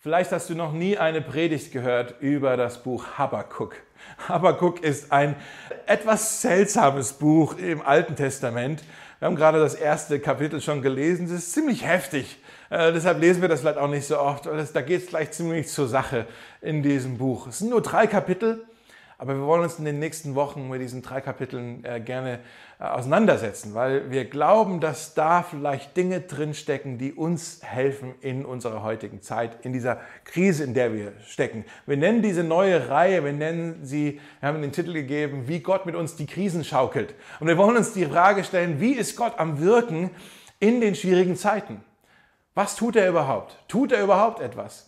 Vielleicht hast du noch nie eine Predigt gehört über das Buch Habakkuk. Habakkuk ist ein etwas seltsames Buch im Alten Testament. Wir haben gerade das erste Kapitel schon gelesen. Es ist ziemlich heftig. Äh, deshalb lesen wir das vielleicht auch nicht so oft. Das, da geht es gleich ziemlich zur Sache in diesem Buch. Es sind nur drei Kapitel. Aber wir wollen uns in den nächsten Wochen mit diesen drei Kapiteln äh, gerne äh, auseinandersetzen, weil wir glauben, dass da vielleicht Dinge drinstecken, die uns helfen in unserer heutigen Zeit, in dieser Krise, in der wir stecken. Wir nennen diese neue Reihe, wir nennen sie, wir haben den Titel gegeben, wie Gott mit uns die Krisen schaukelt. Und wir wollen uns die Frage stellen, wie ist Gott am Wirken in den schwierigen Zeiten? Was tut er überhaupt? Tut er überhaupt etwas?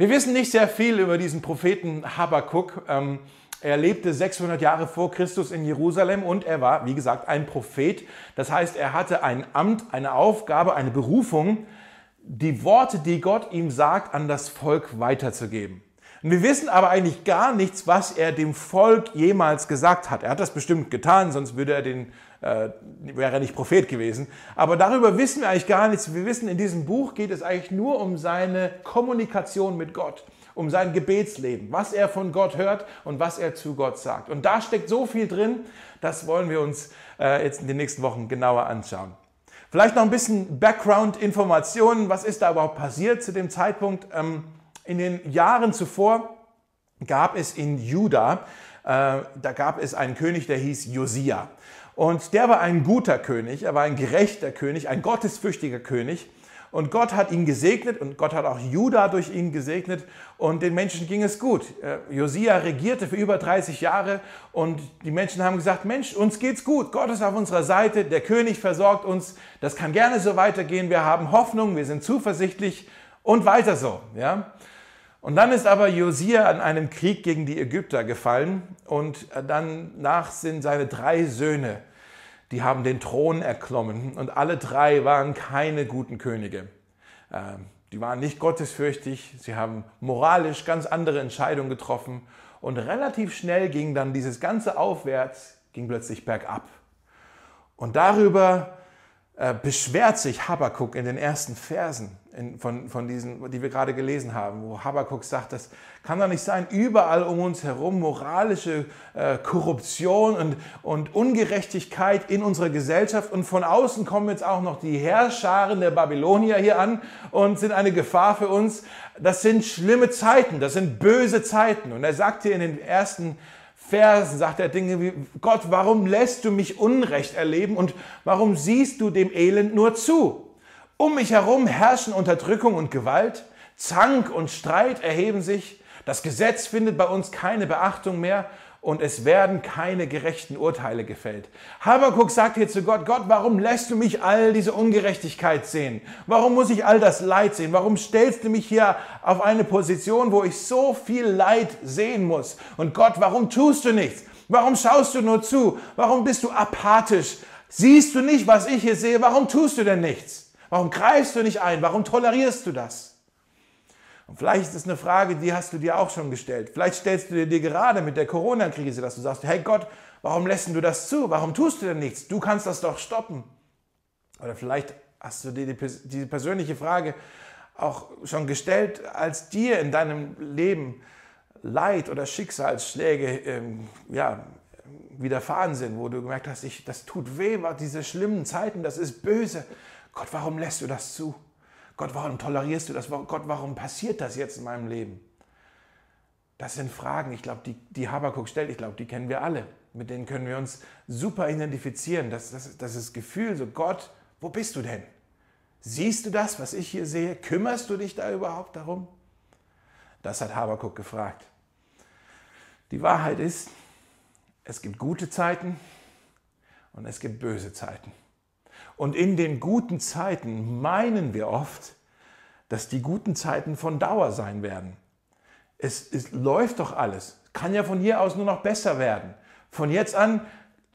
Wir wissen nicht sehr viel über diesen Propheten Habakkuk. Ähm, er lebte 600 Jahre vor Christus in Jerusalem und er war, wie gesagt, ein Prophet. Das heißt, er hatte ein Amt, eine Aufgabe, eine Berufung, die Worte, die Gott ihm sagt, an das Volk weiterzugeben. Und wir wissen aber eigentlich gar nichts, was er dem Volk jemals gesagt hat. Er hat das bestimmt getan, sonst würde er den äh, wäre er nicht Prophet gewesen. Aber darüber wissen wir eigentlich gar nichts. Wir wissen, in diesem Buch geht es eigentlich nur um seine Kommunikation mit Gott, um sein Gebetsleben, was er von Gott hört und was er zu Gott sagt. Und da steckt so viel drin, das wollen wir uns äh, jetzt in den nächsten Wochen genauer anschauen. Vielleicht noch ein bisschen Background-Informationen. Was ist da überhaupt passiert zu dem Zeitpunkt? Ähm, in den Jahren zuvor gab es in Juda, äh, da gab es einen König, der hieß Josia. Und der war ein guter König, er war ein gerechter König, ein gottesfürchtiger König. Und Gott hat ihn gesegnet und Gott hat auch Juda durch ihn gesegnet und den Menschen ging es gut. Äh, Josia regierte für über 30 Jahre und die Menschen haben gesagt, Mensch, uns geht's gut, Gott ist auf unserer Seite, der König versorgt uns, das kann gerne so weitergehen, wir haben Hoffnung, wir sind zuversichtlich und weiter so. Ja? Und dann ist aber Josia an einem Krieg gegen die Ägypter gefallen und danach sind seine drei Söhne die haben den Thron erklommen und alle drei waren keine guten Könige. Ähm, die waren nicht gottesfürchtig, sie haben moralisch ganz andere Entscheidungen getroffen und relativ schnell ging dann dieses ganze Aufwärts, ging plötzlich bergab. Und darüber äh, beschwert sich Habakkuk in den ersten Versen in, von, von diesen, die wir gerade gelesen haben, wo Habakkuk sagt, das kann doch nicht sein, überall um uns herum moralische äh, Korruption und, und Ungerechtigkeit in unserer Gesellschaft und von außen kommen jetzt auch noch die Herrscharen der Babylonier hier an und sind eine Gefahr für uns. Das sind schlimme Zeiten, das sind böse Zeiten. Und er sagt hier in den ersten Versen sagt er Dinge wie, Gott, warum lässt du mich Unrecht erleben und warum siehst du dem Elend nur zu? Um mich herum herrschen Unterdrückung und Gewalt, Zank und Streit erheben sich, das Gesetz findet bei uns keine Beachtung mehr und es werden keine gerechten Urteile gefällt. Habakuk sagt hier zu Gott, Gott, warum lässt du mich all diese Ungerechtigkeit sehen? Warum muss ich all das Leid sehen? Warum stellst du mich hier auf eine Position, wo ich so viel Leid sehen muss? Und Gott, warum tust du nichts? Warum schaust du nur zu? Warum bist du apathisch? Siehst du nicht, was ich hier sehe? Warum tust du denn nichts? Warum greifst du nicht ein? Warum tolerierst du das? Und vielleicht ist es eine Frage, die hast du dir auch schon gestellt. Vielleicht stellst du dir gerade mit der Corona-Krise, dass du sagst, hey Gott, warum lässt du das zu? Warum tust du denn nichts? Du kannst das doch stoppen. Oder vielleicht hast du dir die, diese persönliche Frage auch schon gestellt, als dir in deinem Leben Leid oder Schicksalsschläge ähm, ja, widerfahren sind, wo du gemerkt hast, ich, das tut weh, diese schlimmen Zeiten, das ist böse. Gott, warum lässt du das zu? Gott, warum tolerierst du das? Gott, warum passiert das jetzt in meinem Leben? Das sind Fragen, ich glaube, die, die Habakuk stellt, ich glaube, die kennen wir alle. Mit denen können wir uns super identifizieren. Das, das, das ist das Gefühl, so Gott, wo bist du denn? Siehst du das, was ich hier sehe? Kümmerst du dich da überhaupt darum? Das hat Habakuk gefragt. Die Wahrheit ist, es gibt gute Zeiten und es gibt böse Zeiten. Und in den guten Zeiten meinen wir oft, dass die guten Zeiten von Dauer sein werden. Es, es läuft doch alles. Kann ja von hier aus nur noch besser werden. Von jetzt an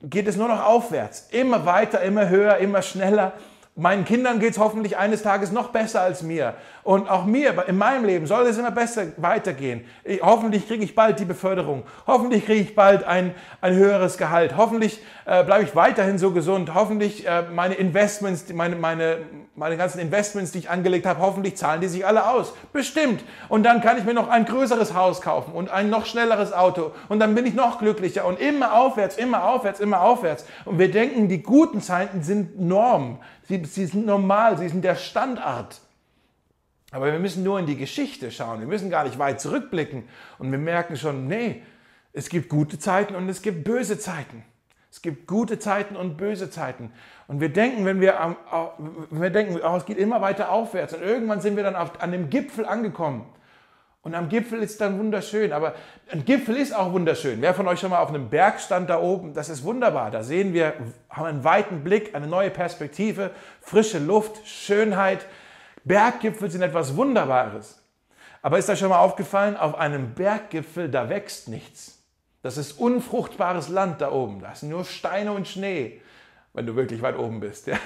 geht es nur noch aufwärts. Immer weiter, immer höher, immer schneller. Meinen Kindern geht es hoffentlich eines Tages noch besser als mir. Und auch mir, in meinem Leben soll es immer besser weitergehen. Ich, hoffentlich kriege ich bald die Beförderung. Hoffentlich kriege ich bald ein, ein höheres Gehalt. Hoffentlich äh, bleibe ich weiterhin so gesund. Hoffentlich äh, meine Investments, meine, meine, meine ganzen Investments, die ich angelegt habe, hoffentlich zahlen die sich alle aus. Bestimmt. Und dann kann ich mir noch ein größeres Haus kaufen und ein noch schnelleres Auto. Und dann bin ich noch glücklicher. Und immer aufwärts, immer aufwärts, immer aufwärts. Und wir denken, die guten Zeiten sind Norm. Sie, sie sind normal. Sie sind der Standard. Aber wir müssen nur in die Geschichte schauen. Wir müssen gar nicht weit zurückblicken. Und wir merken schon, nee, es gibt gute Zeiten und es gibt böse Zeiten. Es gibt gute Zeiten und böse Zeiten. Und wir denken, wenn wir, wenn wir denken, oh, es geht immer weiter aufwärts. Und irgendwann sind wir dann auf, an dem Gipfel angekommen. Und am Gipfel ist dann wunderschön. Aber ein Gipfel ist auch wunderschön. Wer von euch schon mal auf einem Berg stand da oben, das ist wunderbar. Da sehen wir, haben einen weiten Blick, eine neue Perspektive, frische Luft, Schönheit. Berggipfel sind etwas Wunderbares. Aber ist euch schon mal aufgefallen, auf einem Berggipfel, da wächst nichts. Das ist unfruchtbares Land da oben. Da sind nur Steine und Schnee, wenn du wirklich weit oben bist. Ja?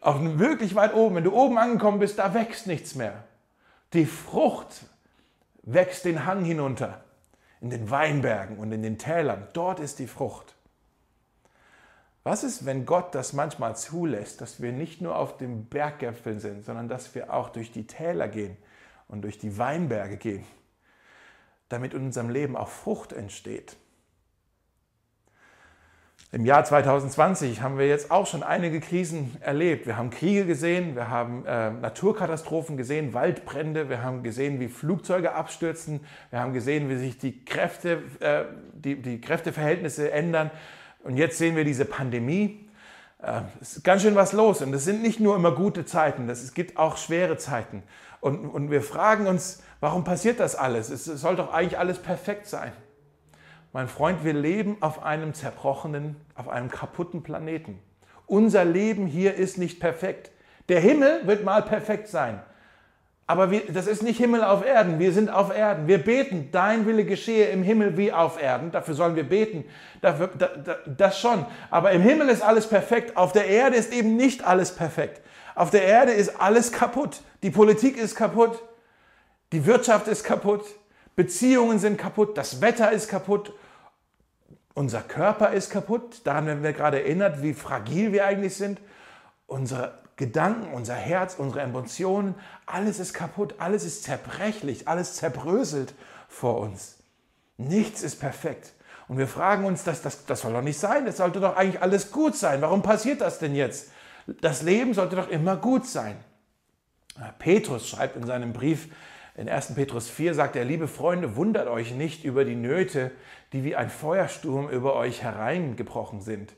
Auf wirklich weit oben, wenn du oben angekommen bist, da wächst nichts mehr. Die Frucht wächst den Hang hinunter, in den Weinbergen und in den Tälern. Dort ist die Frucht. Was ist, wenn Gott das manchmal zulässt, dass wir nicht nur auf dem Berggipfeln sind, sondern dass wir auch durch die Täler gehen und durch die Weinberge gehen, damit in unserem Leben auch Frucht entsteht? Im Jahr 2020 haben wir jetzt auch schon einige Krisen erlebt. Wir haben Kriege gesehen, wir haben äh, Naturkatastrophen gesehen, Waldbrände, wir haben gesehen, wie Flugzeuge abstürzen, wir haben gesehen, wie sich die, Kräfte, äh, die, die Kräfteverhältnisse ändern. Und jetzt sehen wir diese Pandemie. Äh, es ist ganz schön was los und es sind nicht nur immer gute Zeiten, es gibt auch schwere Zeiten. Und, und wir fragen uns, warum passiert das alles? Es soll doch eigentlich alles perfekt sein. Mein Freund, wir leben auf einem zerbrochenen, auf einem kaputten Planeten. Unser Leben hier ist nicht perfekt. Der Himmel wird mal perfekt sein. Aber wir, das ist nicht Himmel auf Erden. Wir sind auf Erden. Wir beten, dein Wille geschehe im Himmel wie auf Erden. Dafür sollen wir beten. Dafür, da, da, das schon. Aber im Himmel ist alles perfekt. Auf der Erde ist eben nicht alles perfekt. Auf der Erde ist alles kaputt. Die Politik ist kaputt. Die Wirtschaft ist kaputt. Beziehungen sind kaputt. Das Wetter ist kaputt. Unser Körper ist kaputt. Daran werden wir gerade erinnert, wie fragil wir eigentlich sind. Unsere Gedanken, unser Herz, unsere Emotionen, alles ist kaputt, alles ist zerbrechlich, alles zerbröselt vor uns. Nichts ist perfekt. Und wir fragen uns, das, das, das soll doch nicht sein, es sollte doch eigentlich alles gut sein. Warum passiert das denn jetzt? Das Leben sollte doch immer gut sein. Petrus schreibt in seinem Brief in 1. Petrus 4, sagt er, liebe Freunde, wundert euch nicht über die Nöte, die wie ein Feuersturm über euch hereingebrochen sind.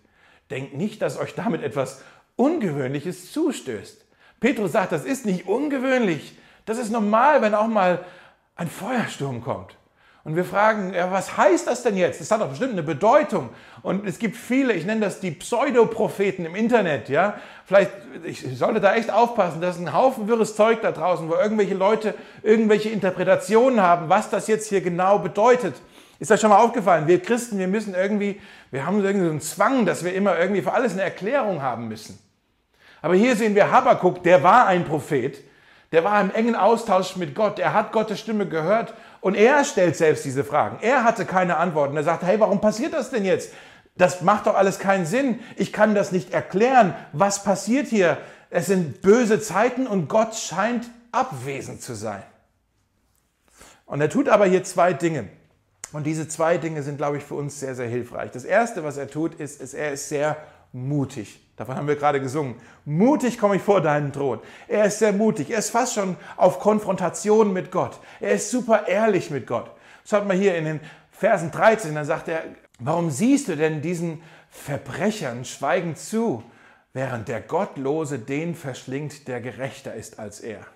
Denkt nicht, dass euch damit etwas Ungewöhnliches zustößt. Petrus sagt, das ist nicht ungewöhnlich. Das ist normal, wenn auch mal ein Feuersturm kommt. Und wir fragen, ja, was heißt das denn jetzt? Das hat doch bestimmt eine Bedeutung. Und es gibt viele, ich nenne das die Pseudopropheten im Internet, ja. Vielleicht, ich sollte da echt aufpassen, das ist ein Haufen wirres Zeug da draußen, wo irgendwelche Leute irgendwelche Interpretationen haben, was das jetzt hier genau bedeutet. Ist das schon mal aufgefallen? Wir Christen, wir müssen irgendwie, wir haben irgendwie so einen Zwang, dass wir immer irgendwie für alles eine Erklärung haben müssen. Aber hier sehen wir Habakkuk, der war ein Prophet, der war im engen Austausch mit Gott, er hat Gottes Stimme gehört und er stellt selbst diese Fragen. Er hatte keine Antworten. Er sagt, hey, warum passiert das denn jetzt? Das macht doch alles keinen Sinn. Ich kann das nicht erklären. Was passiert hier? Es sind böse Zeiten und Gott scheint abwesend zu sein. Und er tut aber hier zwei Dinge. Und diese zwei Dinge sind, glaube ich, für uns sehr, sehr hilfreich. Das Erste, was er tut, ist, ist er ist sehr mutig. Davon haben wir gerade gesungen. Mutig komme ich vor deinen Thron. Er ist sehr mutig. Er ist fast schon auf Konfrontation mit Gott. Er ist super ehrlich mit Gott. Schaut mal hier in den Versen 13, dann sagt er, warum siehst du denn diesen Verbrechern schweigend zu, während der Gottlose den verschlingt, der gerechter ist als er?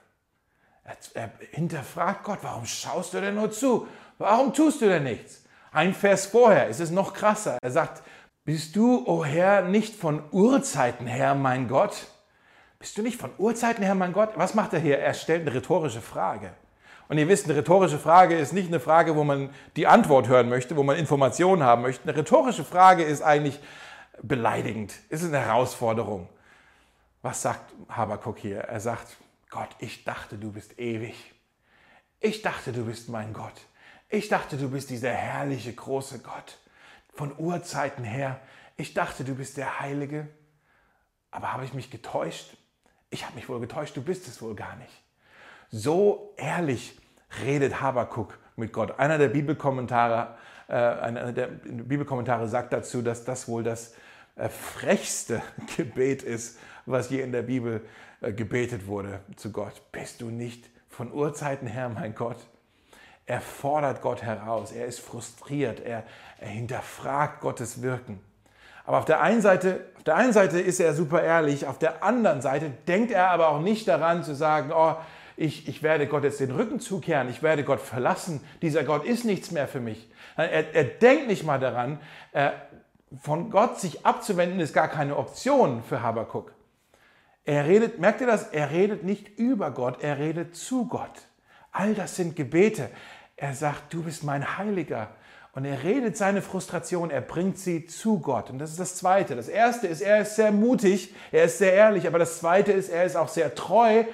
Er hinterfragt Gott, warum schaust du denn nur zu? Warum tust du denn nichts? Ein Vers vorher ist es noch krasser. Er sagt, bist du, o oh Herr, nicht von Urzeiten her, mein Gott? Bist du nicht von Urzeiten her, mein Gott? Was macht er hier? Er stellt eine rhetorische Frage. Und ihr wisst, eine rhetorische Frage ist nicht eine Frage, wo man die Antwort hören möchte, wo man Informationen haben möchte. Eine rhetorische Frage ist eigentlich beleidigend, ist eine Herausforderung. Was sagt Habakuk hier? Er sagt, Gott, ich dachte, du bist ewig. Ich dachte, du bist mein Gott. Ich dachte, du bist dieser herrliche, große Gott von Urzeiten her. Ich dachte, du bist der Heilige. Aber habe ich mich getäuscht? Ich habe mich wohl getäuscht, du bist es wohl gar nicht. So ehrlich redet Habakuk mit Gott. Einer der Bibelkommentare, äh, einer der Bibelkommentare sagt dazu, dass das wohl das äh, frechste Gebet ist, was je in der Bibel äh, gebetet wurde zu Gott. Bist du nicht von Urzeiten her, mein Gott? Er fordert Gott heraus, er ist frustriert, er, er hinterfragt Gottes Wirken. Aber auf der, einen Seite, auf der einen Seite ist er super ehrlich, auf der anderen Seite denkt er aber auch nicht daran zu sagen, oh, ich, ich werde Gott jetzt den Rücken zukehren, ich werde Gott verlassen, dieser Gott ist nichts mehr für mich. Er, er denkt nicht mal daran, äh, von Gott sich abzuwenden ist gar keine Option für Habakuk. Er redet, merkt ihr das? Er redet nicht über Gott, er redet zu Gott. All das sind Gebete. Er sagt, du bist mein Heiliger. Und er redet seine Frustration, er bringt sie zu Gott. Und das ist das Zweite. Das Erste ist, er ist sehr mutig, er ist sehr ehrlich. Aber das Zweite ist, er ist auch sehr treu,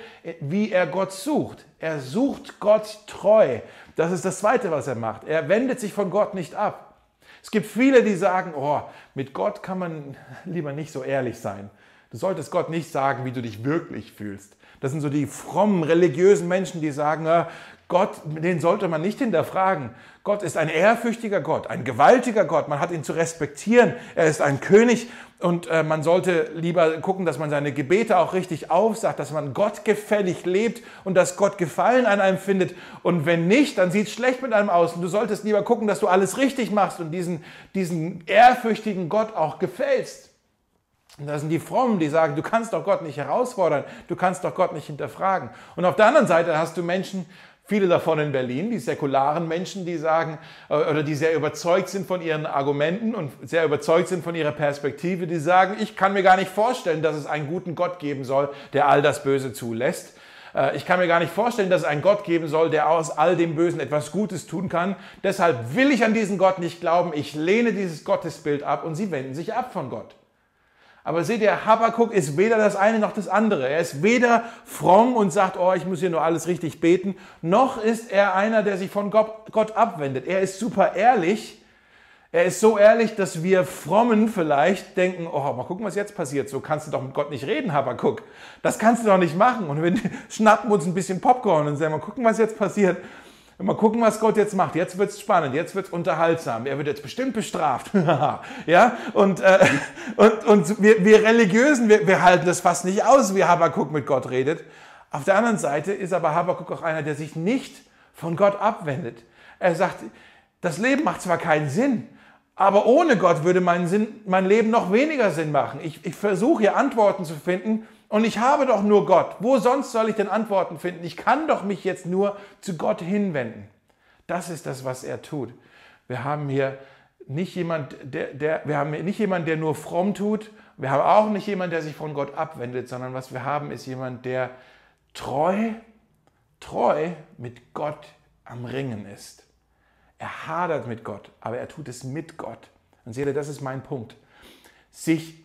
wie er Gott sucht. Er sucht Gott treu. Das ist das Zweite, was er macht. Er wendet sich von Gott nicht ab. Es gibt viele, die sagen, oh, mit Gott kann man lieber nicht so ehrlich sein. Du solltest Gott nicht sagen, wie du dich wirklich fühlst. Das sind so die frommen, religiösen Menschen, die sagen, Gott, den sollte man nicht hinterfragen. Gott ist ein ehrfürchtiger Gott, ein gewaltiger Gott. Man hat ihn zu respektieren. Er ist ein König und äh, man sollte lieber gucken, dass man seine Gebete auch richtig aufsagt, dass man Gott gefällig lebt und dass Gott Gefallen an einem findet. Und wenn nicht, dann sieht es schlecht mit einem aus. Und du solltest lieber gucken, dass du alles richtig machst und diesen, diesen ehrfürchtigen Gott auch gefällst. Und das sind die Frommen, die sagen, du kannst doch Gott nicht herausfordern, du kannst doch Gott nicht hinterfragen. Und auf der anderen Seite hast du Menschen, Viele davon in Berlin, die säkularen Menschen, die sagen äh, oder die sehr überzeugt sind von ihren Argumenten und sehr überzeugt sind von ihrer Perspektive, die sagen, ich kann mir gar nicht vorstellen, dass es einen guten Gott geben soll, der all das Böse zulässt. Äh, ich kann mir gar nicht vorstellen, dass es einen Gott geben soll, der aus all dem Bösen etwas Gutes tun kann. Deshalb will ich an diesen Gott nicht glauben. Ich lehne dieses Gottesbild ab und sie wenden sich ab von Gott. Aber seht ihr, Habakkuk ist weder das eine noch das andere. Er ist weder fromm und sagt, oh, ich muss hier nur alles richtig beten, noch ist er einer, der sich von Gott, abwendet. Er ist super ehrlich. Er ist so ehrlich, dass wir Frommen vielleicht denken, oh, mal gucken, was jetzt passiert. So kannst du doch mit Gott nicht reden, Habakkuk. Das kannst du doch nicht machen. Und wir schnappen uns ein bisschen Popcorn und sagen, mal gucken, was jetzt passiert. Mal gucken, was Gott jetzt macht. Jetzt wird es spannend, jetzt wird es unterhaltsam. Er wird jetzt bestimmt bestraft. ja? Und, äh, und, und wir, wir Religiösen, wir, wir halten das fast nicht aus, wie Habakkuk mit Gott redet. Auf der anderen Seite ist aber Habakkuk auch einer, der sich nicht von Gott abwendet. Er sagt, das Leben macht zwar keinen Sinn, aber ohne Gott würde mein, Sinn, mein Leben noch weniger Sinn machen. Ich, ich versuche hier Antworten zu finden und ich habe doch nur Gott. Wo sonst soll ich denn Antworten finden? Ich kann doch mich jetzt nur zu Gott hinwenden. Das ist das, was er tut. Wir haben hier nicht jemand, der, der, wir haben nicht jemand, der nur fromm tut. Wir haben auch nicht jemand, der sich von Gott abwendet, sondern was wir haben, ist jemand, der treu, treu mit Gott am Ringen ist. Er hadert mit Gott, aber er tut es mit Gott. Und seht ihr, das ist mein Punkt. Sich,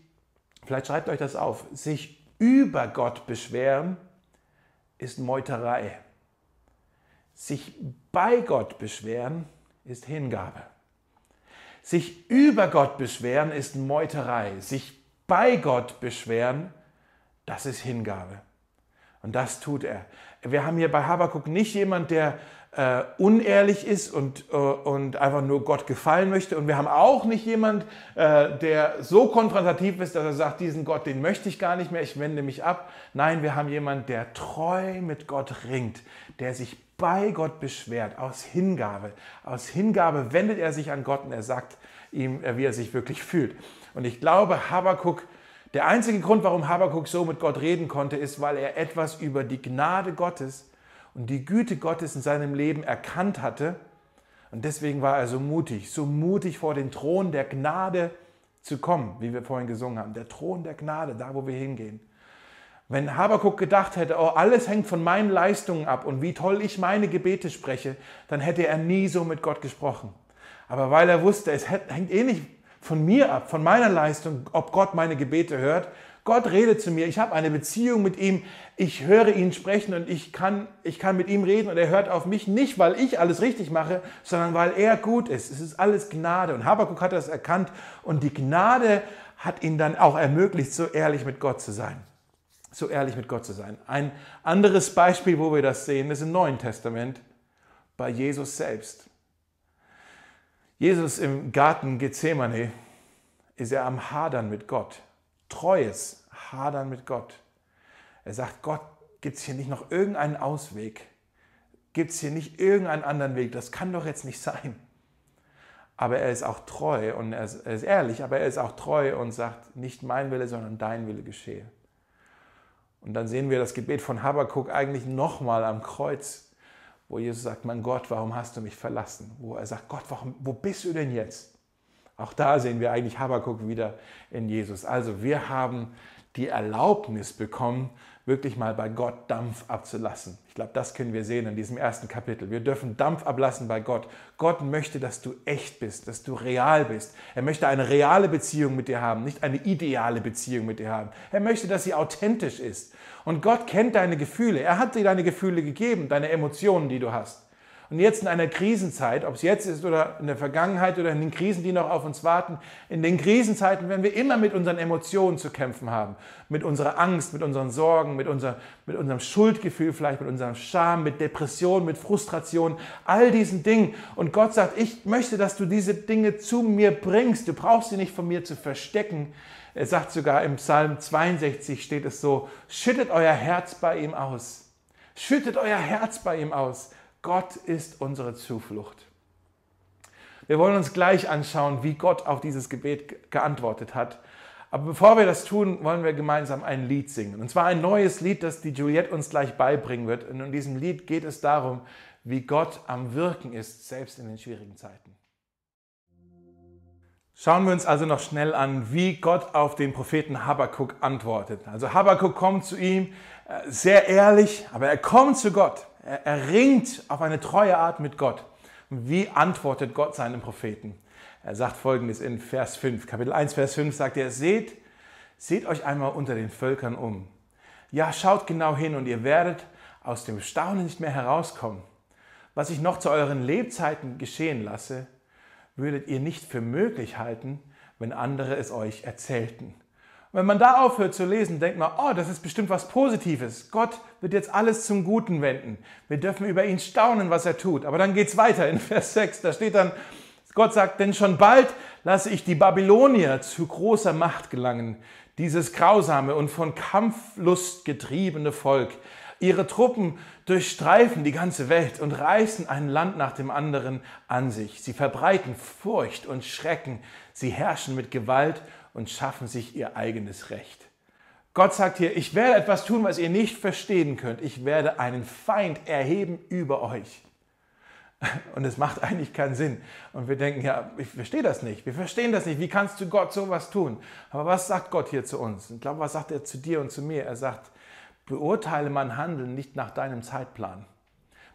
vielleicht schreibt euch das auf, sich über Gott beschweren ist Meuterei. Sich bei Gott beschweren ist Hingabe. Sich über Gott beschweren ist Meuterei. Sich bei Gott beschweren, das ist Hingabe. Und das tut er. Wir haben hier bei Habakuk nicht jemand, der äh, unehrlich ist und, äh, und einfach nur Gott gefallen möchte. Und wir haben auch nicht jemand, äh, der so konfrontativ ist, dass er sagt, diesen Gott, den möchte ich gar nicht mehr, ich wende mich ab. Nein, wir haben jemanden, der treu mit Gott ringt, der sich bei Gott beschwert, aus Hingabe. Aus Hingabe wendet er sich an Gott und er sagt ihm, äh, wie er sich wirklich fühlt. Und ich glaube, Habakuk, der einzige Grund, warum Habakuk so mit Gott reden konnte, ist, weil er etwas über die Gnade Gottes und die Güte Gottes in seinem Leben erkannt hatte. Und deswegen war er so mutig, so mutig vor den Thron der Gnade zu kommen, wie wir vorhin gesungen haben. Der Thron der Gnade, da wo wir hingehen. Wenn Habakuk gedacht hätte, oh, alles hängt von meinen Leistungen ab und wie toll ich meine Gebete spreche, dann hätte er nie so mit Gott gesprochen. Aber weil er wusste, es hängt eh nicht von mir ab, von meiner Leistung, ob Gott meine Gebete hört, Gott redet zu mir, ich habe eine Beziehung mit ihm, ich höre ihn sprechen und ich kann, ich kann mit ihm reden und er hört auf mich, nicht weil ich alles richtig mache, sondern weil er gut ist. Es ist alles Gnade und Habakkuk hat das erkannt und die Gnade hat ihn dann auch ermöglicht, so ehrlich mit Gott zu sein. So ehrlich mit Gott zu sein. Ein anderes Beispiel, wo wir das sehen, ist im Neuen Testament bei Jesus selbst. Jesus im Garten Gethsemane ist er am Hadern mit Gott. Treues Hadern mit Gott. Er sagt, Gott, gibt es hier nicht noch irgendeinen Ausweg? Gibt es hier nicht irgendeinen anderen Weg? Das kann doch jetzt nicht sein. Aber er ist auch treu und er ist, er ist ehrlich, aber er ist auch treu und sagt, nicht mein Wille, sondern dein Wille geschehe. Und dann sehen wir das Gebet von Habakkuk eigentlich nochmal am Kreuz, wo Jesus sagt, mein Gott, warum hast du mich verlassen? Wo er sagt, Gott, warum, wo bist du denn jetzt? Auch da sehen wir eigentlich Habakkuk wieder in Jesus. Also wir haben die Erlaubnis bekommen, wirklich mal bei Gott Dampf abzulassen. Ich glaube, das können wir sehen in diesem ersten Kapitel. Wir dürfen Dampf ablassen bei Gott. Gott möchte, dass du echt bist, dass du real bist. Er möchte eine reale Beziehung mit dir haben, nicht eine ideale Beziehung mit dir haben. Er möchte, dass sie authentisch ist. Und Gott kennt deine Gefühle. Er hat dir deine Gefühle gegeben, deine Emotionen, die du hast. Und jetzt in einer Krisenzeit, ob es jetzt ist oder in der Vergangenheit oder in den Krisen, die noch auf uns warten, in den Krisenzeiten werden wir immer mit unseren Emotionen zu kämpfen haben. Mit unserer Angst, mit unseren Sorgen, mit, unser, mit unserem Schuldgefühl, vielleicht mit unserem Scham, mit Depression, mit Frustration, all diesen Dingen. Und Gott sagt, ich möchte, dass du diese Dinge zu mir bringst. Du brauchst sie nicht von mir zu verstecken. Er sagt sogar im Psalm 62 steht es so, schüttet euer Herz bei ihm aus. Schüttet euer Herz bei ihm aus. Gott ist unsere Zuflucht. Wir wollen uns gleich anschauen, wie Gott auf dieses Gebet geantwortet hat. Aber bevor wir das tun, wollen wir gemeinsam ein Lied singen. Und zwar ein neues Lied, das die Juliette uns gleich beibringen wird. Und in diesem Lied geht es darum, wie Gott am Wirken ist, selbst in den schwierigen Zeiten. Schauen wir uns also noch schnell an, wie Gott auf den Propheten Habakkuk antwortet. Also Habakkuk kommt zu ihm, äh, sehr ehrlich, aber er kommt zu Gott. Er, ringt auf eine treue Art mit Gott. wie antwortet Gott seinem Propheten? Er sagt folgendes in Vers 5, Kapitel 1, Vers 5 sagt er, seht, seht euch einmal unter den Völkern um. Ja, schaut genau hin und ihr werdet aus dem Staunen nicht mehr herauskommen. Was ich noch zu euren Lebzeiten geschehen lasse, würdet ihr nicht für möglich halten, wenn andere es euch erzählten. Wenn man da aufhört zu lesen, denkt man, oh, das ist bestimmt was Positives. Gott wird jetzt alles zum Guten wenden. Wir dürfen über ihn staunen, was er tut. Aber dann geht es weiter in Vers 6. Da steht dann, Gott sagt, denn schon bald lasse ich die Babylonier zu großer Macht gelangen, dieses grausame und von Kampflust getriebene Volk. Ihre Truppen durchstreifen die ganze Welt und reißen ein Land nach dem anderen an sich. Sie verbreiten Furcht und Schrecken. Sie herrschen mit Gewalt und schaffen sich ihr eigenes Recht. Gott sagt hier, ich werde etwas tun, was ihr nicht verstehen könnt. Ich werde einen Feind erheben über euch. Und es macht eigentlich keinen Sinn. Und wir denken, ja, ich verstehe das nicht. Wir verstehen das nicht. Wie kannst du Gott sowas tun? Aber was sagt Gott hier zu uns? Ich glaube, was sagt er zu dir und zu mir? Er sagt, beurteile mein Handeln nicht nach deinem Zeitplan.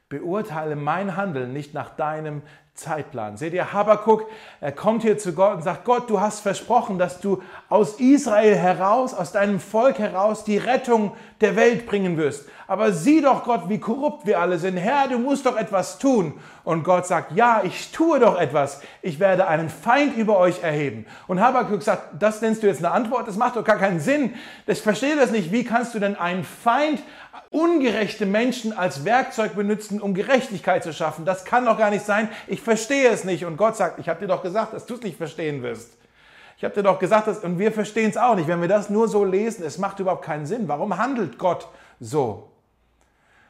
Beurteile mein Handeln nicht nach deinem Zeitplan. Seht ihr, Habakuk, er kommt hier zu Gott und sagt, Gott, du hast versprochen, dass du aus Israel heraus, aus deinem Volk heraus die Rettung der Welt bringen wirst. Aber sieh doch, Gott, wie korrupt wir alle sind. Herr, du musst doch etwas tun. Und Gott sagt, ja, ich tue doch etwas. Ich werde einen Feind über euch erheben. Und Habakuk sagt, das nennst du jetzt eine Antwort? Das macht doch gar keinen Sinn. Ich verstehe das nicht. Wie kannst du denn einen Feind ungerechte Menschen als Werkzeug benutzen, um Gerechtigkeit zu schaffen. Das kann doch gar nicht sein. Ich verstehe es nicht. Und Gott sagt, ich habe dir doch gesagt, dass du es nicht verstehen wirst. Ich habe dir doch gesagt, dass, und wir verstehen es auch nicht. Wenn wir das nur so lesen, es macht überhaupt keinen Sinn. Warum handelt Gott so?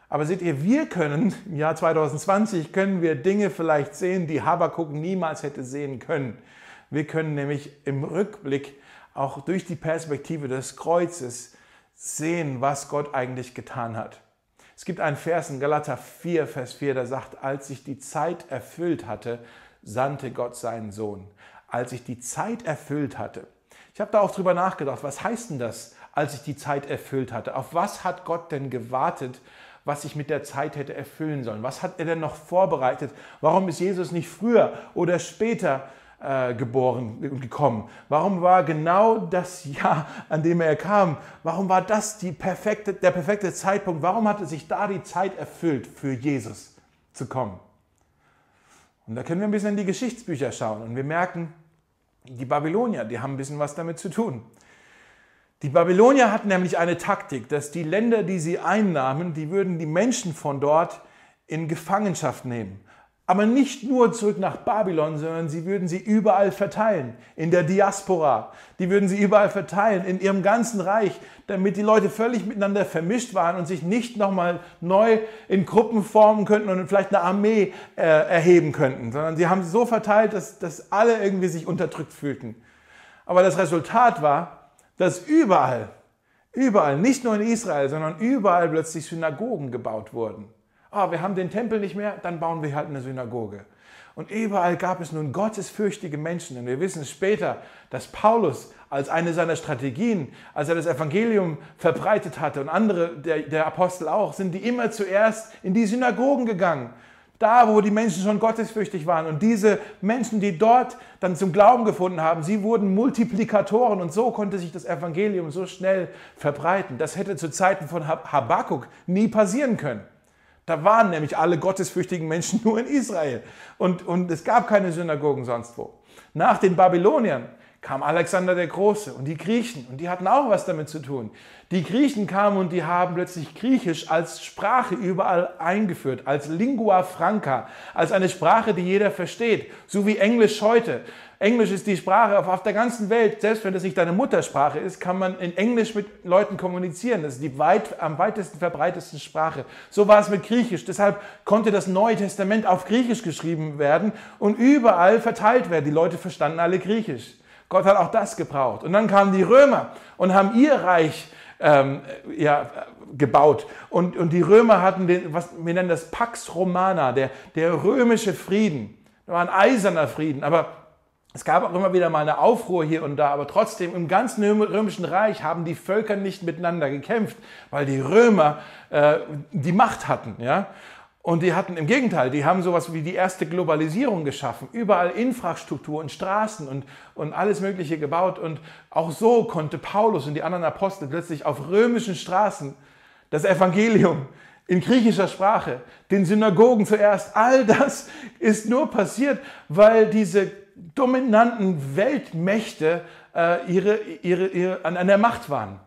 Aber seht ihr, wir können im Jahr 2020 können wir Dinge vielleicht sehen, die Habakuk niemals hätte sehen können. Wir können nämlich im Rückblick auch durch die Perspektive des Kreuzes sehen, was Gott eigentlich getan hat. Es gibt einen Vers in Galater 4, Vers 4, der sagt, als sich die Zeit erfüllt hatte, sandte Gott seinen Sohn. Als sich die Zeit erfüllt hatte. Ich habe da auch drüber nachgedacht, was heißt denn das, als sich die Zeit erfüllt hatte? Auf was hat Gott denn gewartet, was sich mit der Zeit hätte erfüllen sollen? Was hat er denn noch vorbereitet? Warum ist Jesus nicht früher oder später äh, geboren und gekommen? Warum war genau das Jahr, an dem er kam, warum war das die perfekte, der perfekte Zeitpunkt? Warum hatte sich da die Zeit erfüllt, für Jesus zu kommen? Und da können wir ein bisschen in die Geschichtsbücher schauen und wir merken, die Babylonier, die haben ein bisschen was damit zu tun. Die Babylonier hatten nämlich eine Taktik, dass die Länder, die sie einnahmen, die würden die Menschen von dort in Gefangenschaft nehmen. Aber nicht nur zurück nach Babylon, sondern sie würden sie überall verteilen, in der Diaspora. Die würden sie überall verteilen, in ihrem ganzen Reich, damit die Leute völlig miteinander vermischt waren und sich nicht nochmal neu in Gruppen formen könnten und vielleicht eine Armee äh, erheben könnten, sondern sie haben sie so verteilt, dass, dass alle irgendwie sich unterdrückt fühlten. Aber das Resultat war, dass überall, überall, nicht nur in Israel, sondern überall plötzlich Synagogen gebaut wurden ah, wir haben den Tempel nicht mehr, dann bauen wir halt eine Synagoge. Und überall gab es nun gottesfürchtige Menschen. Und wir wissen später, dass Paulus als eine seiner Strategien, als er das Evangelium verbreitet hatte und andere, der, der Apostel auch, sind die immer zuerst in die Synagogen gegangen. Da, wo die Menschen schon gottesfürchtig waren. Und diese Menschen, die dort dann zum Glauben gefunden haben, sie wurden Multiplikatoren. Und so konnte sich das Evangelium so schnell verbreiten. Das hätte zu Zeiten von Habakkuk nie passieren können. Da waren nämlich alle gottesfürchtigen Menschen nur in Israel. Und, und es gab keine Synagogen sonst wo. Nach den Babyloniern kam Alexander der Große und die Griechen und die hatten auch was damit zu tun. Die Griechen kamen und die haben plötzlich Griechisch als Sprache überall eingeführt, als Lingua Franca, als eine Sprache, die jeder versteht, so wie Englisch heute. Englisch ist die Sprache auf, der ganzen Welt. Selbst wenn es nicht deine Muttersprache ist, kann man in Englisch mit Leuten kommunizieren. Das ist die weit, am weitesten verbreitetsten Sprache. So war es mit Griechisch. Deshalb konnte das Neue Testament auf Griechisch geschrieben werden und überall verteilt werden. Die Leute verstanden alle Griechisch. Gott hat auch das gebraucht. Und dann kamen die Römer und haben ihr Reich ähm, ja, gebaut. Und, und die Römer hatten den, was wir nennen das Pax Romana, der, der römische Frieden. Das war ein eiserner Frieden, aber es gab auch immer wieder mal eine Aufruhr hier und da, aber trotzdem im ganzen römischen Reich haben die Völker nicht miteinander gekämpft, weil die Römer äh, die Macht hatten. Ja? Und die hatten im Gegenteil, die haben sowas wie die erste Globalisierung geschaffen, überall Infrastruktur und Straßen und, und alles Mögliche gebaut. Und auch so konnte Paulus und die anderen Apostel plötzlich auf römischen Straßen das Evangelium in griechischer Sprache, den Synagogen zuerst, all das ist nur passiert, weil diese dominanten Weltmächte äh, ihre, ihre, ihre, an, an der Macht waren.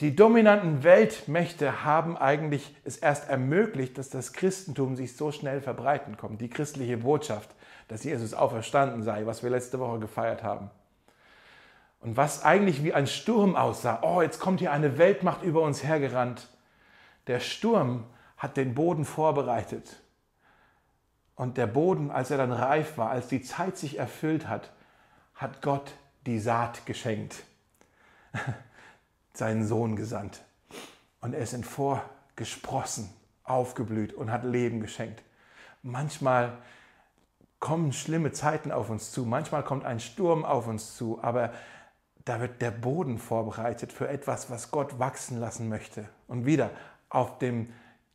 Die dominanten Weltmächte haben eigentlich es erst ermöglicht, dass das Christentum sich so schnell verbreiten kommt. Die christliche Botschaft, dass Jesus auferstanden sei, was wir letzte Woche gefeiert haben. Und was eigentlich wie ein Sturm aussah, oh, jetzt kommt hier eine Weltmacht über uns hergerannt. Der Sturm hat den Boden vorbereitet. Und der Boden, als er dann reif war, als die Zeit sich erfüllt hat, hat Gott die Saat geschenkt, seinen Sohn gesandt. Und er ist emporgesprossen, aufgeblüht und hat Leben geschenkt. Manchmal kommen schlimme Zeiten auf uns zu, manchmal kommt ein Sturm auf uns zu, aber da wird der Boden vorbereitet für etwas, was Gott wachsen lassen möchte. Und wieder, auf dem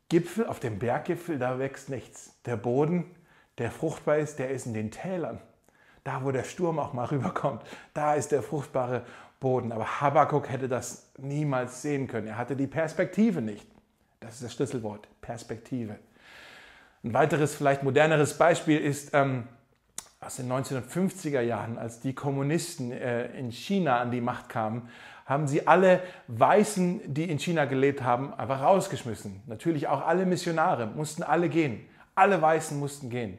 Gipfel, auf dem Berggipfel, da wächst nichts. Der Boden, der fruchtbar ist, der ist in den Tälern. Da, wo der Sturm auch mal rüberkommt, da ist der fruchtbare Boden. Aber Habakkuk hätte das niemals sehen können. Er hatte die Perspektive nicht. Das ist das Schlüsselwort, Perspektive. Ein weiteres, vielleicht moderneres Beispiel ist ähm, aus den 1950er Jahren, als die Kommunisten äh, in China an die Macht kamen, haben sie alle Weißen, die in China gelebt haben, einfach rausgeschmissen. Natürlich auch alle Missionare, mussten alle gehen. Alle Weißen mussten gehen.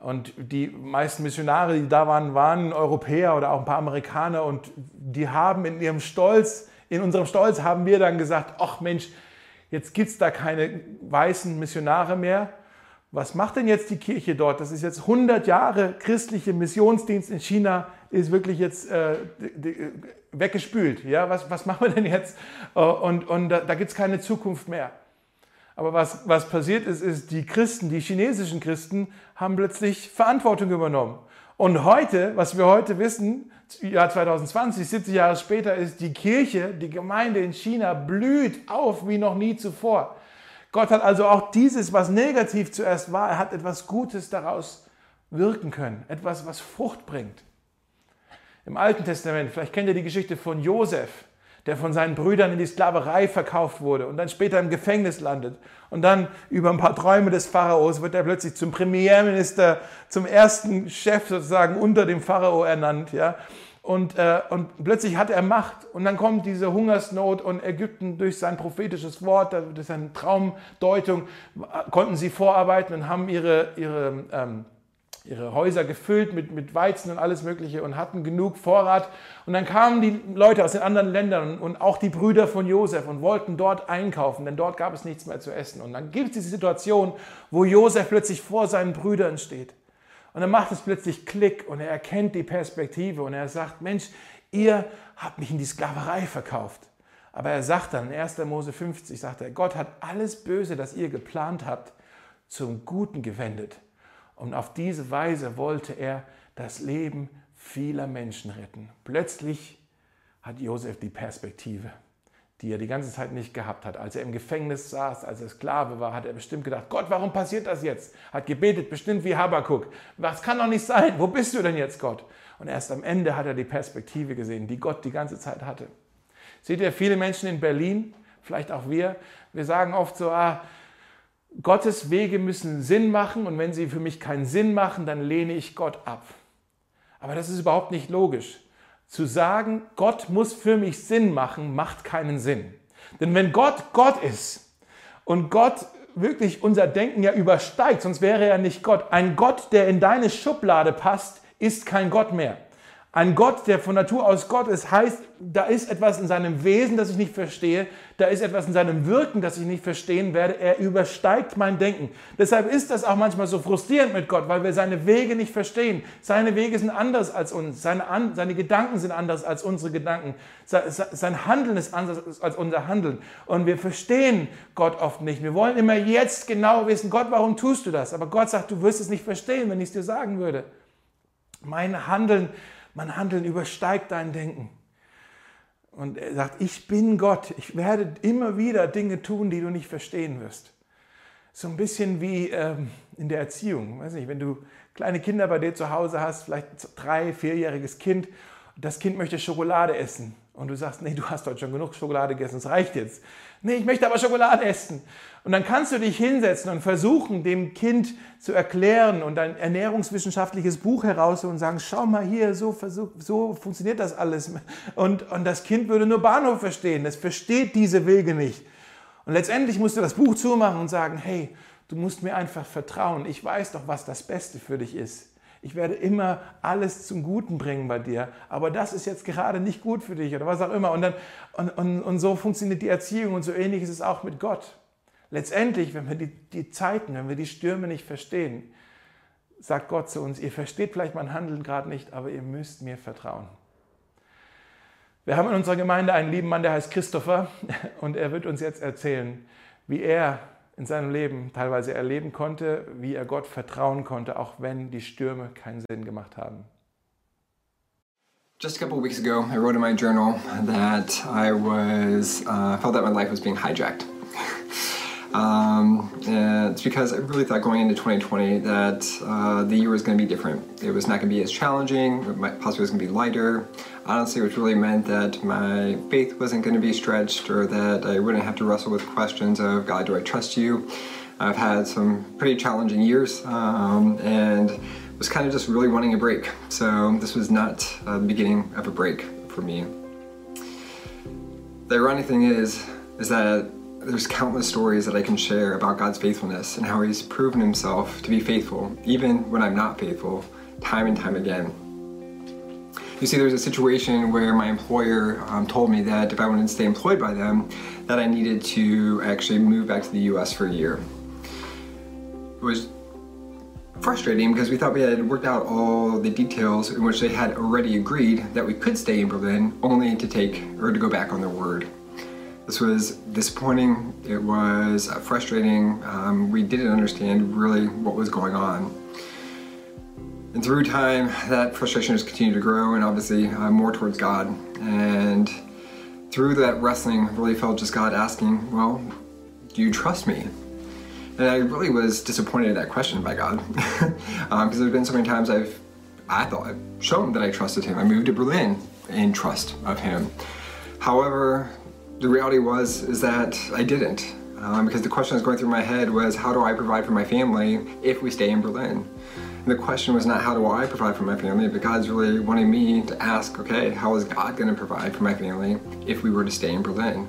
Und die meisten Missionare, die da waren, waren Europäer oder auch ein paar Amerikaner und die haben in ihrem Stolz, in unserem Stolz haben wir dann gesagt, ach Mensch, jetzt gibt es da keine weißen Missionare mehr. Was macht denn jetzt die Kirche dort? Das ist jetzt 100 Jahre christliche Missionsdienst in China, ist wirklich jetzt äh, weggespült. Ja, was, was machen wir denn jetzt? Äh, und, und da, da gibt es keine Zukunft mehr. Aber was, was passiert ist, ist, die Christen, die chinesischen Christen, haben plötzlich Verantwortung übernommen. Und heute, was wir heute wissen, Jahr 2020, 70 Jahre später, ist die Kirche, die Gemeinde in China blüht auf wie noch nie zuvor. Gott hat also auch dieses, was negativ zuerst war, er hat etwas Gutes daraus wirken können, etwas, was Frucht bringt. Im Alten Testament, vielleicht kennt ihr die Geschichte von Josef, der von seinen Brüdern in die Sklaverei verkauft wurde und dann später im Gefängnis landet. Und dann über ein paar Träume des Pharaos wird er plötzlich zum Premierminister, zum ersten Chef sozusagen unter dem Pharao ernannt. Ja? Und, äh, und plötzlich hat er Macht. Und dann kommt diese Hungersnot und Ägypten durch sein prophetisches Wort, durch seine Traumdeutung, konnten sie vorarbeiten und haben ihre, ihre, ähm, ihre Häuser gefüllt mit, mit Weizen und alles Mögliche und hatten genug Vorrat. Und dann kamen die Leute aus den anderen Ländern und auch die Brüder von Josef und wollten dort einkaufen, denn dort gab es nichts mehr zu essen. Und dann gibt es diese Situation, wo Josef plötzlich vor seinen Brüdern steht. Und dann macht es plötzlich Klick und er erkennt die Perspektive und er sagt, Mensch, ihr habt mich in die Sklaverei verkauft. Aber er sagt dann in 1. Mose 50, sagt er, Gott hat alles Böse, das ihr geplant habt, zum Guten gewendet. Und auf diese Weise wollte er das Leben vieler Menschen retten. Plötzlich hat Josef die Perspektive die er die ganze Zeit nicht gehabt hat. Als er im Gefängnis saß, als er Sklave war, hat er bestimmt gedacht, Gott, warum passiert das jetzt? Hat gebetet, bestimmt wie Habakuk. Was kann doch nicht sein? Wo bist du denn jetzt, Gott? Und erst am Ende hat er die Perspektive gesehen, die Gott die ganze Zeit hatte. Seht ihr, viele Menschen in Berlin, vielleicht auch wir, wir sagen oft so, ah, Gottes Wege müssen Sinn machen und wenn sie für mich keinen Sinn machen, dann lehne ich Gott ab. Aber das ist überhaupt nicht logisch. Zu sagen, Gott muss für mich Sinn machen, macht keinen Sinn. Denn wenn Gott Gott ist und Gott wirklich unser Denken ja übersteigt, sonst wäre er nicht Gott. Ein Gott, der in deine Schublade passt, ist kein Gott mehr. Ein Gott, der von Natur aus Gott ist, heißt, da ist etwas in seinem Wesen, das ich nicht verstehe, da ist etwas in seinem Wirken, das ich nicht verstehen werde. Er übersteigt mein Denken. Deshalb ist das auch manchmal so frustrierend mit Gott, weil wir seine Wege nicht verstehen. Seine Wege sind anders als uns, seine, seine Gedanken sind anders als unsere Gedanken, sein Handeln ist anders als unser Handeln. Und wir verstehen Gott oft nicht. Wir wollen immer jetzt genau wissen, Gott, warum tust du das? Aber Gott sagt, du wirst es nicht verstehen, wenn ich es dir sagen würde. Mein Handeln mein Handeln übersteigt dein Denken. Und er sagt, ich bin Gott. Ich werde immer wieder Dinge tun, die du nicht verstehen wirst. So ein bisschen wie ähm, in der Erziehung. Weiß nicht, wenn du kleine Kinder bei dir zu Hause hast, vielleicht drei, vierjähriges Kind, das Kind möchte Schokolade essen und du sagst, nee, du hast heute schon genug Schokolade gegessen, es reicht jetzt. Nee, ich möchte aber Schokolade essen. Und dann kannst du dich hinsetzen und versuchen, dem Kind zu erklären und ein ernährungswissenschaftliches Buch heraus und sagen, schau mal hier, so, versuch, so funktioniert das alles. Und, und das Kind würde nur Bahnhof verstehen, es versteht diese Wege nicht. Und letztendlich musst du das Buch zumachen und sagen, hey, du musst mir einfach vertrauen, ich weiß doch, was das Beste für dich ist. Ich werde immer alles zum Guten bringen bei dir, aber das ist jetzt gerade nicht gut für dich oder was auch immer. Und, dann, und, und, und so funktioniert die Erziehung und so ähnlich ist es auch mit Gott. Letztendlich, wenn wir die, die Zeiten, wenn wir die Stürme nicht verstehen, sagt Gott zu uns, ihr versteht vielleicht mein Handeln gerade nicht, aber ihr müsst mir vertrauen. Wir haben in unserer Gemeinde einen lieben Mann, der heißt Christopher und er wird uns jetzt erzählen, wie er in seinem Leben teilweise erleben konnte, wie er Gott vertrauen konnte, auch wenn die Stürme keinen Sinn gemacht haben. Just a couple weeks ago, I wrote in my journal that I was uh, felt that my life was being hijacked. Um, it's because I really thought going into 2020 that uh, the year was going to be different. It was not going to be as challenging. It might, possibly was going to be lighter. honestly, which really meant that my faith wasn't going to be stretched or that I wouldn't have to wrestle with questions of God, do I trust you? I've had some pretty challenging years um, and was kind of just really wanting a break. So this was not uh, the beginning of a break for me. The ironic thing is, is that there's countless stories that I can share about God's faithfulness and how He's proven Himself to be faithful, even when I'm not faithful, time and time again. You see, there was a situation where my employer um, told me that if I wanted to stay employed by them, that I needed to actually move back to the US for a year. It was frustrating because we thought we had worked out all the details in which they had already agreed that we could stay in Berlin only to take or to go back on their word. This was disappointing, it was frustrating, um, we didn't understand really what was going on. And through time, that frustration just continued to grow and obviously uh, more towards God. And through that wrestling, I really felt just God asking, well, do you trust me? And I really was disappointed at that question by God, because um, there have been so many times I've, I thought I've shown that I trusted Him. I moved to Berlin in trust of Him. However, the reality was is that I didn't, um, because the question that was going through my head was, how do I provide for my family if we stay in Berlin? And the question was not how do I provide for my family, but God's really wanting me to ask, okay, how is God going to provide for my family if we were to stay in Berlin?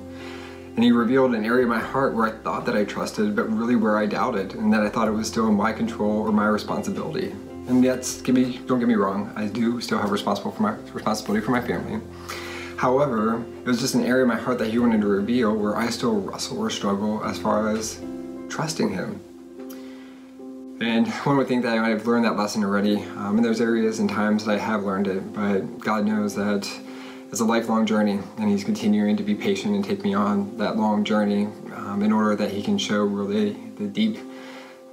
And he revealed an area of my heart where I thought that I trusted, but really where I doubted, and that I thought it was still in my control or my responsibility. And yet, give me, don't get me wrong, I do still have responsible for my responsibility for my family. However, it was just an area of my heart that he wanted to reveal where I still wrestle or struggle as far as trusting him. And one would think that I might have learned that lesson already. Um, and there's areas and times that I have learned it, but God knows that it's a lifelong journey, and He's continuing to be patient and take me on that long journey um, in order that He can show really the deep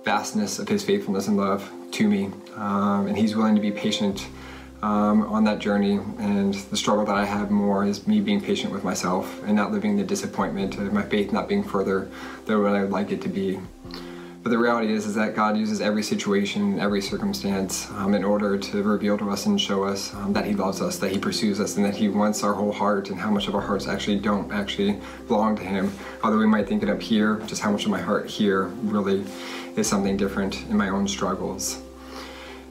vastness of His faithfulness and love to me. Um, and He's willing to be patient um, on that journey. And the struggle that I have more is me being patient with myself and not living the disappointment of my faith not being further than what I would like it to be. But the reality is, is that God uses every situation, every circumstance, um, in order to reveal to us and show us um, that He loves us, that He pursues us, and that He wants our whole heart, and how much of our hearts actually don't actually belong to Him. Although we might think it up here, just how much of my heart here really is something different in my own struggles.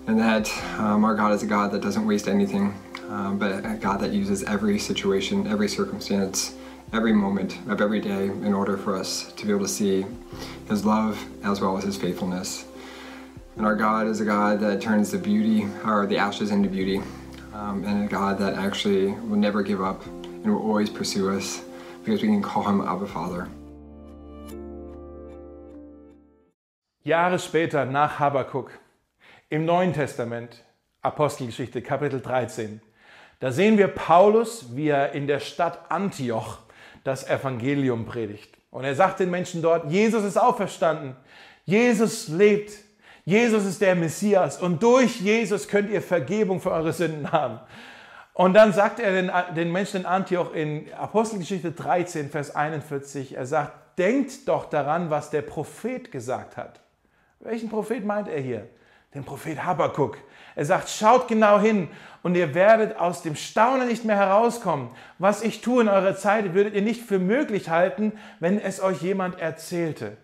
And that um, our God is a God that doesn't waste anything, um, but a God that uses every situation, every circumstance every moment of every day in order for us to be able to see His love as well as His faithfulness. And our God is a God that turns the beauty or the ashes into beauty, um, and a God that actually will never give up and will always pursue us because we can call Him Abba Father. Jahre später nach Habakkuk im Neuen Testament, Apostelgeschichte Kapitel 13, da sehen wir Paulus, wie er in der Stadt Antioch das Evangelium predigt. Und er sagt den Menschen dort, Jesus ist auferstanden, Jesus lebt, Jesus ist der Messias und durch Jesus könnt ihr Vergebung für eure Sünden haben. Und dann sagt er den, den Menschen in Antioch in Apostelgeschichte 13, Vers 41, er sagt, denkt doch daran, was der Prophet gesagt hat. Welchen Prophet meint er hier? Den Prophet Habakkuk. Er sagt, schaut genau hin und ihr werdet aus dem Staunen nicht mehr herauskommen. Was ich tue in eurer Zeit, würdet ihr nicht für möglich halten, wenn es euch jemand erzählte.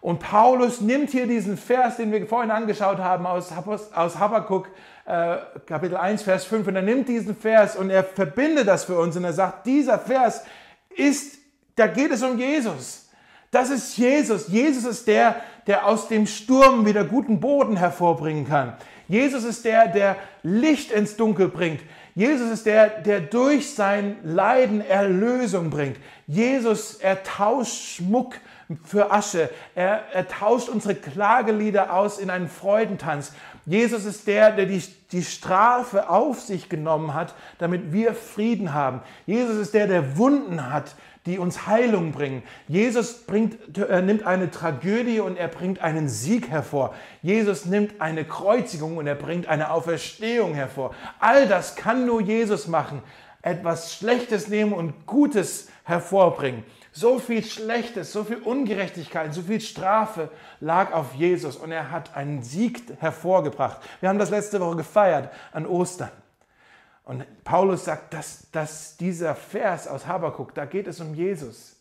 Und Paulus nimmt hier diesen Vers, den wir vorhin angeschaut haben aus, aus Habakkuk, äh, Kapitel 1, Vers 5, und er nimmt diesen Vers und er verbindet das für uns und er sagt, dieser Vers ist, da geht es um Jesus. Das ist Jesus. Jesus ist der, der aus dem Sturm wieder guten Boden hervorbringen kann. Jesus ist der, der Licht ins Dunkel bringt. Jesus ist der, der durch sein Leiden Erlösung bringt. Jesus, er tauscht Schmuck für Asche. Er, er tauscht unsere Klagelieder aus in einen Freudentanz. Jesus ist der, der die, die Strafe auf sich genommen hat, damit wir Frieden haben. Jesus ist der, der Wunden hat, die uns Heilung bringen. Jesus bringt, er nimmt eine Tragödie und er bringt einen Sieg hervor. Jesus nimmt eine Kreuzigung und er bringt eine Auferstehung hervor. All das kann nur Jesus machen. Etwas Schlechtes nehmen und Gutes hervorbringen. So viel Schlechtes, so viel Ungerechtigkeit, so viel Strafe lag auf Jesus und er hat einen Sieg hervorgebracht. Wir haben das letzte Woche gefeiert an Ostern. Und Paulus sagt, dass, dass dieser Vers aus Habakkuk, da geht es um Jesus.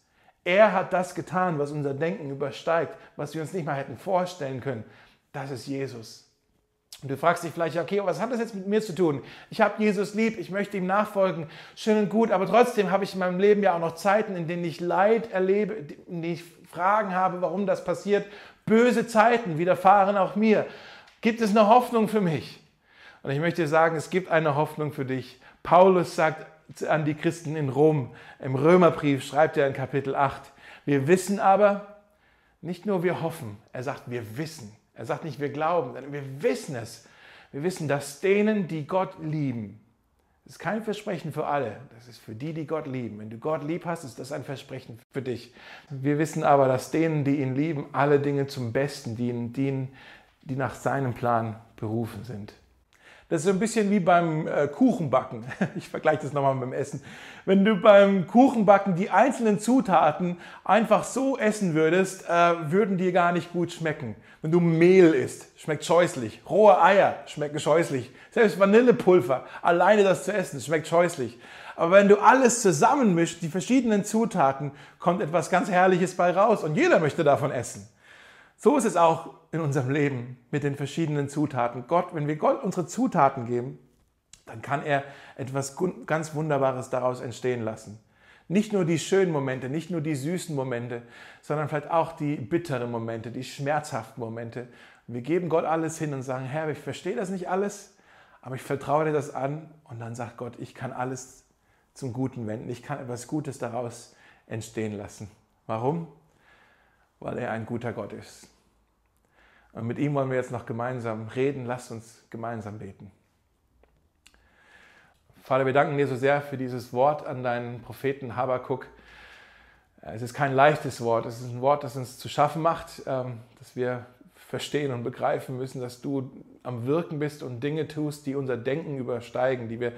Er hat das getan, was unser Denken übersteigt, was wir uns nicht mal hätten vorstellen können. Das ist Jesus. Und du fragst dich vielleicht, okay, was hat das jetzt mit mir zu tun? Ich habe Jesus lieb, ich möchte ihm nachfolgen, schön und gut, aber trotzdem habe ich in meinem Leben ja auch noch Zeiten, in denen ich Leid erlebe, in denen ich Fragen habe, warum das passiert. Böse Zeiten widerfahren auch mir. Gibt es eine Hoffnung für mich? Und ich möchte sagen, es gibt eine Hoffnung für dich. Paulus sagt an die Christen in Rom, im Römerbrief schreibt er in Kapitel 8, wir wissen aber, nicht nur wir hoffen, er sagt, wir wissen. Er sagt nicht, wir glauben, sondern wir wissen es. Wir wissen, dass denen, die Gott lieben, das ist kein Versprechen für alle, das ist für die, die Gott lieben. Wenn du Gott lieb hast, ist das ein Versprechen für dich. Wir wissen aber, dass denen, die ihn lieben, alle Dinge zum Besten dienen, die nach seinem Plan berufen sind. Das ist so ein bisschen wie beim äh, Kuchenbacken. Ich vergleiche das nochmal mit dem Essen. Wenn du beim Kuchenbacken die einzelnen Zutaten einfach so essen würdest, äh, würden dir gar nicht gut schmecken. Wenn du Mehl isst, schmeckt scheußlich. Rohe Eier schmecken scheußlich. Selbst Vanillepulver, alleine das zu essen, schmeckt scheußlich. Aber wenn du alles zusammenmischst, die verschiedenen Zutaten, kommt etwas ganz Herrliches bei raus und jeder möchte davon essen. So ist es auch in unserem Leben mit den verschiedenen Zutaten. Gott, wenn wir Gott unsere Zutaten geben, dann kann er etwas ganz Wunderbares daraus entstehen lassen. Nicht nur die schönen Momente, nicht nur die süßen Momente, sondern vielleicht auch die bitteren Momente, die schmerzhaften Momente. Wir geben Gott alles hin und sagen, Herr, ich verstehe das nicht alles, aber ich vertraue dir das an. Und dann sagt Gott, ich kann alles zum Guten wenden. Ich kann etwas Gutes daraus entstehen lassen. Warum? Weil er ein guter Gott ist. Und mit ihm wollen wir jetzt noch gemeinsam reden. Lasst uns gemeinsam beten. Vater, wir danken dir so sehr für dieses Wort an deinen Propheten Habakuk. Es ist kein leichtes Wort, es ist ein Wort, das uns zu schaffen macht, ähm, dass wir verstehen und begreifen müssen, dass du am Wirken bist und Dinge tust, die unser Denken übersteigen, die wir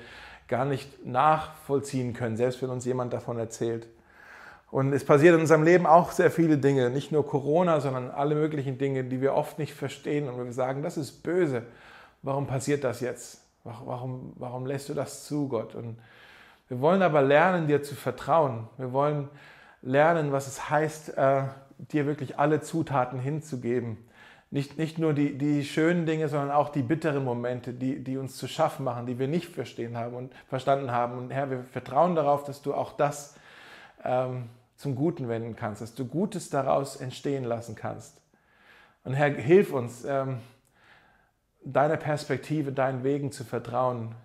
gar nicht nachvollziehen können, selbst wenn uns jemand davon erzählt. Und es passiert in unserem Leben auch sehr viele Dinge, nicht nur Corona, sondern alle möglichen Dinge, die wir oft nicht verstehen und wir sagen, das ist böse. Warum passiert das jetzt? Warum, warum lässt du das zu, Gott? Und wir wollen aber lernen, dir zu vertrauen. Wir wollen lernen, was es heißt, äh, dir wirklich alle Zutaten hinzugeben nicht, nicht nur die, die schönen Dinge, sondern auch die bitteren Momente, die, die uns zu schaffen machen, die wir nicht verstehen haben und verstanden haben. Und Herr, wir vertrauen darauf, dass du auch das ähm, zum Guten wenden kannst, dass du Gutes daraus entstehen lassen kannst. Und Herr, hilf uns, ähm, deiner Perspektive, deinen Wegen zu vertrauen.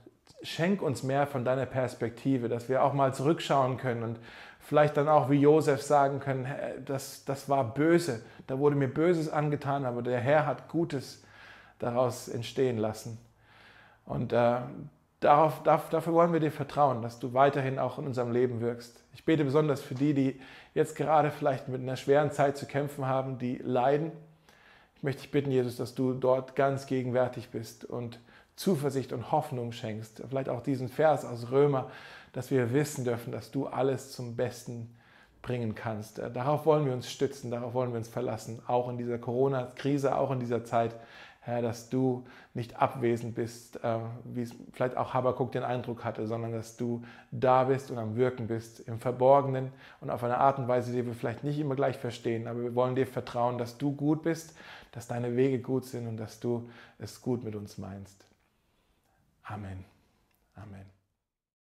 Schenk uns mehr von deiner Perspektive, dass wir auch mal zurückschauen können und vielleicht dann auch wie Josef sagen können, das, das war böse, da wurde mir Böses angetan, aber der Herr hat Gutes daraus entstehen lassen. Und äh, darauf, dafür wollen wir dir vertrauen, dass du weiterhin auch in unserem Leben wirkst. Ich bete besonders für die, die jetzt gerade vielleicht mit einer schweren Zeit zu kämpfen haben, die leiden. Ich möchte dich bitten, Jesus, dass du dort ganz gegenwärtig bist und Zuversicht und Hoffnung schenkst. Vielleicht auch diesen Vers aus Römer, dass wir wissen dürfen, dass du alles zum Besten bringen kannst. Darauf wollen wir uns stützen, darauf wollen wir uns verlassen, auch in dieser Corona-Krise, auch in dieser Zeit, Herr, dass du nicht abwesend bist, äh, wie es vielleicht auch Habakuk den Eindruck hatte, sondern dass du da bist und am Wirken bist, im Verborgenen und auf eine Art und Weise, die wir vielleicht nicht immer gleich verstehen, aber wir wollen dir vertrauen, dass du gut bist, dass deine Wege gut sind und dass du es gut mit uns meinst. Amen. Amen.